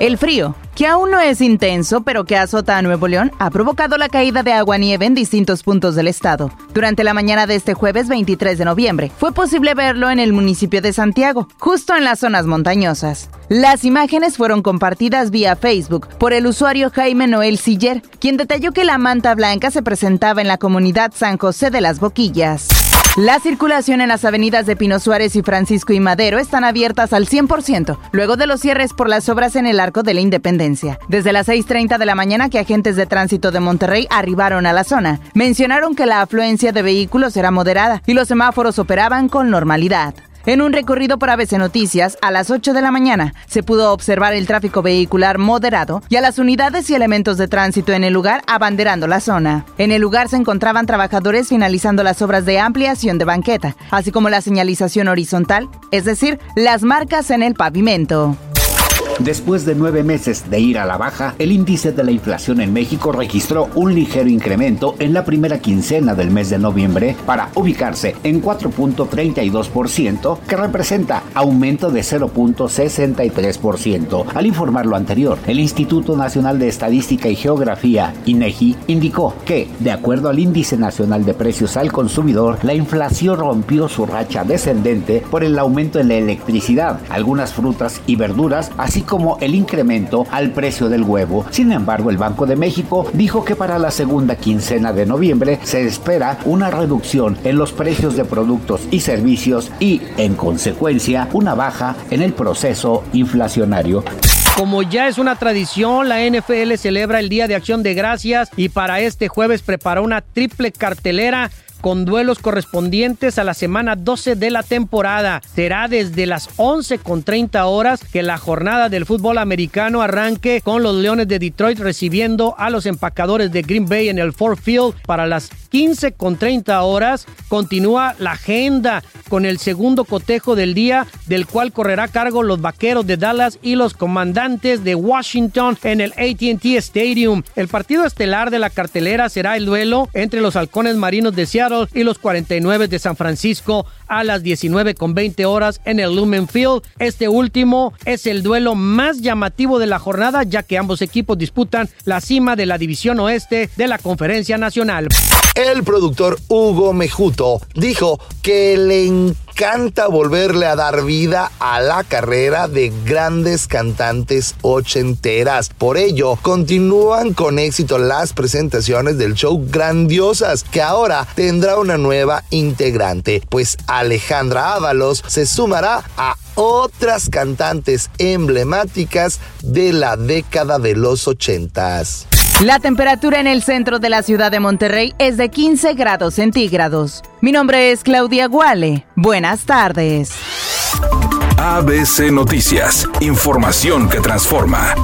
El frío, que aún no es intenso, pero que azota a Nuevo León, ha provocado la caída de agua-nieve en distintos puntos del estado. Durante la mañana de este jueves 23 de noviembre, fue posible verlo en el municipio de Santiago, justo en las zonas montañosas. Las imágenes fueron compartidas vía Facebook por el usuario Jaime Noel Siller, quien detalló que la manta blanca se presentaba en la comunidad San José de las Boquillas. La circulación en las avenidas de Pino Suárez y Francisco y Madero están abiertas al 100%, luego de los cierres por las obras en el Arco de la Independencia. Desde las 6.30 de la mañana que agentes de tránsito de Monterrey arribaron a la zona, mencionaron que la afluencia de vehículos era moderada y los semáforos operaban con normalidad. En un recorrido por ABC Noticias, a las 8 de la mañana, se pudo observar el tráfico vehicular moderado y a las unidades y elementos de tránsito en el lugar abanderando la zona. En el lugar se encontraban trabajadores finalizando las obras de ampliación de banqueta, así como la señalización horizontal, es decir, las marcas en el pavimento. Después de nueve meses de ir a la baja, el índice de la inflación en México registró un ligero incremento en la primera quincena del mes de noviembre para ubicarse en 4.32%, que representa aumento de 0.63%. Al informar lo anterior, el Instituto Nacional de Estadística y Geografía, INEGI, indicó que, de acuerdo al Índice Nacional de Precios al Consumidor, la inflación rompió su racha descendente por el aumento en la electricidad, algunas frutas y verduras, así como el incremento al precio del huevo. Sin embargo, el Banco de México dijo que para la segunda quincena de noviembre se espera una reducción en los precios de productos y servicios y, en consecuencia, una baja en el proceso inflacionario. Como ya es una tradición, la NFL celebra el Día de Acción de Gracias y para este jueves preparó una triple cartelera con duelos correspondientes a la semana 12 de la temporada. Será desde las 11 con 30 horas que la jornada del fútbol americano arranque con los Leones de Detroit recibiendo a los empacadores de Green Bay en el Ford Field para las 15 con 30 horas. Continúa la agenda con el segundo cotejo del día, del cual correrá cargo los vaqueros de Dallas y los comandantes de Washington en el ATT Stadium. El partido estelar de la cartelera será el duelo entre los halcones marinos de Seattle y los 49 de San Francisco a las 19 con 20 horas en el Lumen Field. Este último es el duelo más llamativo de la jornada ya que ambos equipos disputan la cima de la división oeste de la Conferencia Nacional. El productor Hugo Mejuto dijo que le encanta volverle a dar vida a la carrera de grandes cantantes ochenteras. Por ello, continúan con éxito las presentaciones del show Grandiosas, que ahora tendrá una nueva integrante, pues Alejandra Ábalos se sumará a otras cantantes emblemáticas de la década de los ochentas. La temperatura en el centro de la ciudad de Monterrey es de 15 grados centígrados. Mi nombre es Claudia Guale. Buenas tardes. ABC Noticias, información que transforma.